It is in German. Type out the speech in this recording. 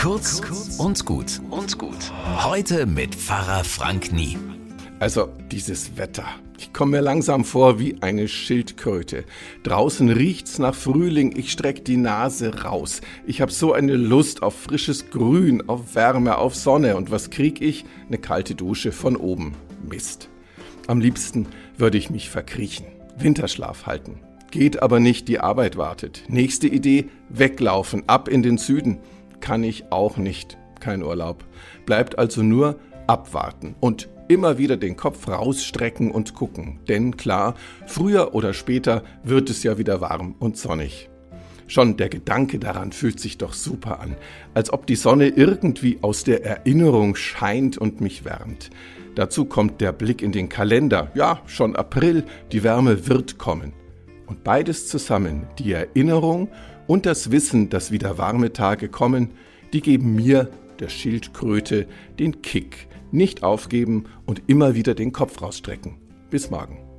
Kurz und gut und gut. Heute mit Pfarrer Frank Nie. Also dieses Wetter. Ich komme mir langsam vor wie eine Schildkröte. Draußen riecht's nach Frühling, ich streck die Nase raus. Ich hab so eine Lust auf frisches Grün, auf Wärme, auf Sonne. Und was krieg ich? Eine kalte Dusche von oben. Mist. Am liebsten würde ich mich verkriechen, Winterschlaf halten. Geht aber nicht, die Arbeit wartet. Nächste Idee, weglaufen, ab in den Süden. Kann ich auch nicht, kein Urlaub. Bleibt also nur abwarten und immer wieder den Kopf rausstrecken und gucken. Denn klar, früher oder später wird es ja wieder warm und sonnig. Schon der Gedanke daran fühlt sich doch super an, als ob die Sonne irgendwie aus der Erinnerung scheint und mich wärmt. Dazu kommt der Blick in den Kalender. Ja, schon April, die Wärme wird kommen. Und beides zusammen, die Erinnerung und das Wissen, dass wieder warme Tage kommen, die geben mir, der Schildkröte, den Kick. Nicht aufgeben und immer wieder den Kopf rausstrecken. Bis morgen.